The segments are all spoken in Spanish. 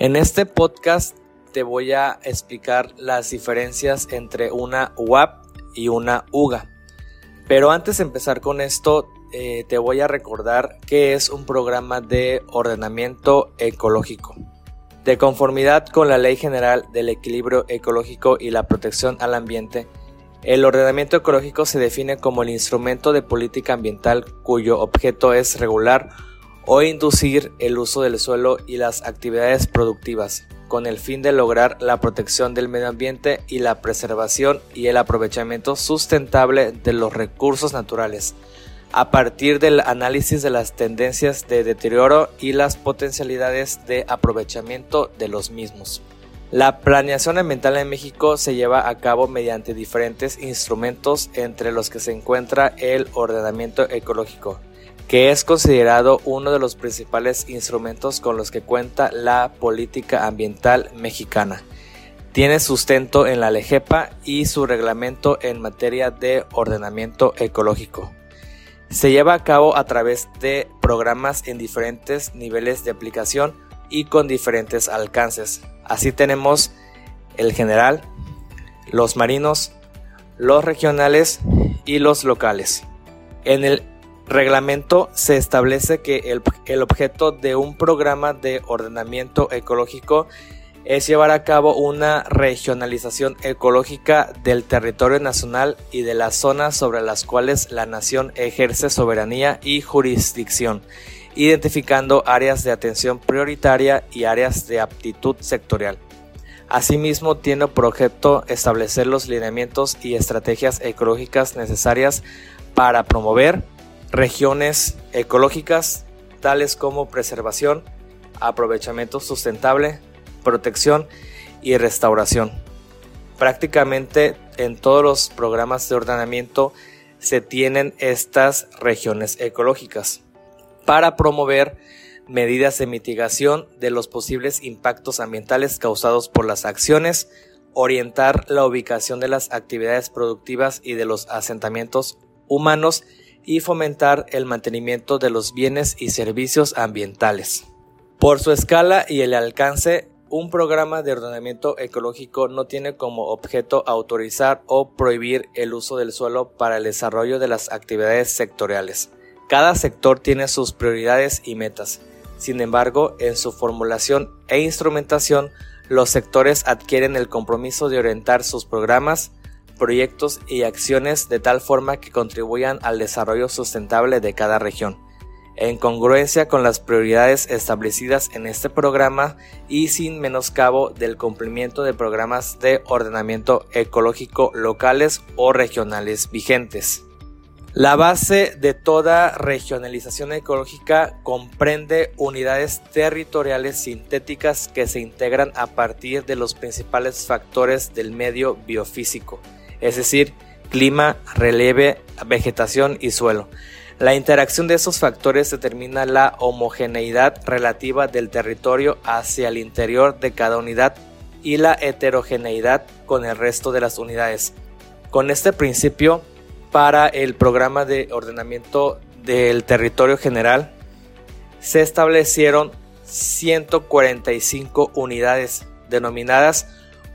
En este podcast te voy a explicar las diferencias entre una UAP y una UGA. Pero antes de empezar con esto, eh, te voy a recordar que es un programa de ordenamiento ecológico. De conformidad con la Ley General del Equilibrio Ecológico y la Protección al Ambiente, el ordenamiento ecológico se define como el instrumento de política ambiental cuyo objeto es regular o inducir el uso del suelo y las actividades productivas, con el fin de lograr la protección del medio ambiente y la preservación y el aprovechamiento sustentable de los recursos naturales, a partir del análisis de las tendencias de deterioro y las potencialidades de aprovechamiento de los mismos. La planeación ambiental en México se lleva a cabo mediante diferentes instrumentos entre los que se encuentra el ordenamiento ecológico, que es considerado uno de los principales instrumentos con los que cuenta la política ambiental mexicana. Tiene sustento en la LEGEPA y su reglamento en materia de ordenamiento ecológico. Se lleva a cabo a través de programas en diferentes niveles de aplicación y con diferentes alcances. Así tenemos el general, los marinos, los regionales y los locales. En el reglamento se establece que el, objeto de un programa de ordenamiento ecológico es llevar a cabo una regionalización ecológica del territorio nacional y de las zonas sobre las cuales la nación ejerce soberanía y jurisdicción, identificando áreas de atención prioritaria y áreas de aptitud sectorial. Asimismo, tiene por objeto establecer los lineamientos y estrategias ecológicas necesarias para promover, regiones ecológicas tales como preservación, aprovechamiento sustentable, protección y restauración. Prácticamente en todos los programas de ordenamiento se tienen estas regiones ecológicas para promover medidas de mitigación de los posibles impactos ambientales causados por las acciones, orientar la ubicación de las actividades productivas y de los asentamientos humanos y fomentar el mantenimiento de los bienes y servicios ambientales. Por su escala y el alcance, un programa de ordenamiento ecológico no tiene como objeto autorizar o prohibir el uso del suelo para el desarrollo de las actividades sectoriales. Cada sector tiene sus prioridades y metas. Sin embargo, en su formulación e instrumentación, los sectores adquieren el compromiso de orientar sus programas, proyectos y acciones de tal forma que contribuyan al desarrollo sustentable de cada región, en congruencia con las prioridades establecidas en este programa y sin menoscabo del cumplimiento de programas de ordenamiento ecológico locales o regionales vigentes. La base de toda regionalización ecológica comprende unidades territoriales sintéticas que se integran a partir de los principales factores del medio biofísico, es decir, clima, relieve, vegetación y suelo. La interacción de esos factores determina la homogeneidad relativa del territorio hacia el interior de cada unidad y la heterogeneidad con el resto de las unidades. Con este principio, para el programa de ordenamiento del territorio general, se establecieron 145 unidades denominadas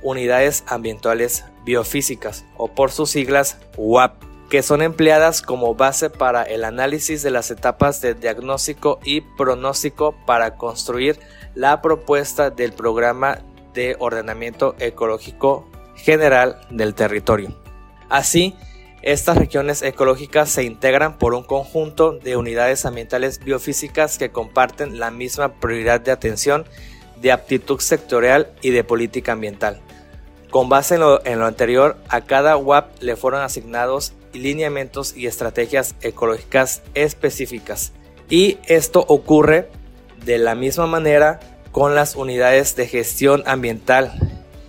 unidades ambientales biofísicas o por sus siglas UAP, que son empleadas como base para el análisis de las etapas de diagnóstico y pronóstico para construir la propuesta del programa de ordenamiento ecológico general del territorio. Así, estas regiones ecológicas se integran por un conjunto de unidades ambientales biofísicas que comparten la misma prioridad de atención, de aptitud sectorial y de política ambiental. Con base en lo, anterior, a cada UAP le fueron asignados lineamientos y estrategias ecológicas específicas. Y esto ocurre de la misma manera con las unidades de gestión ambiental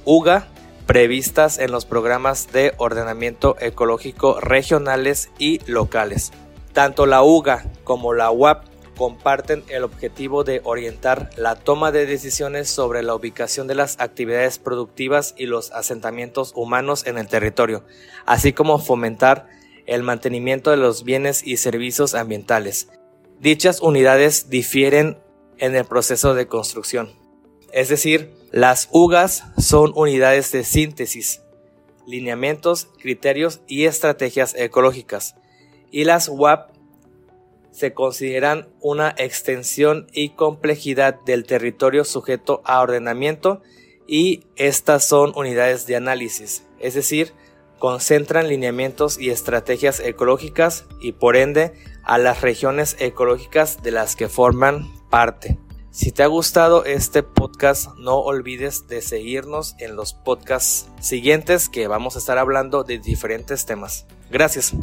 UGA previstas en los programas de ordenamiento ecológico regionales y locales. Tanto la UGA como la UAP comparten el objetivo de orientar la toma de decisiones sobre la ubicación de las actividades productivas y los asentamientos humanos en el territorio, así como fomentar el mantenimiento de los bienes y servicios ambientales. Dichas unidades difieren en el proceso de construcción. Es decir, las UGAs son unidades de síntesis, lineamientos, criterios y estrategias ecológicas. Y las WAP se consideran una extensión y complejidad del territorio sujeto a ordenamiento y estas son unidades de análisis, es decir, concentran lineamientos y estrategias ecológicas y por ende a las regiones ecológicas de las que forman parte. Si te ha gustado este podcast, no olvides de seguirnos en los podcasts siguientes que vamos a estar hablando de diferentes temas. Gracias.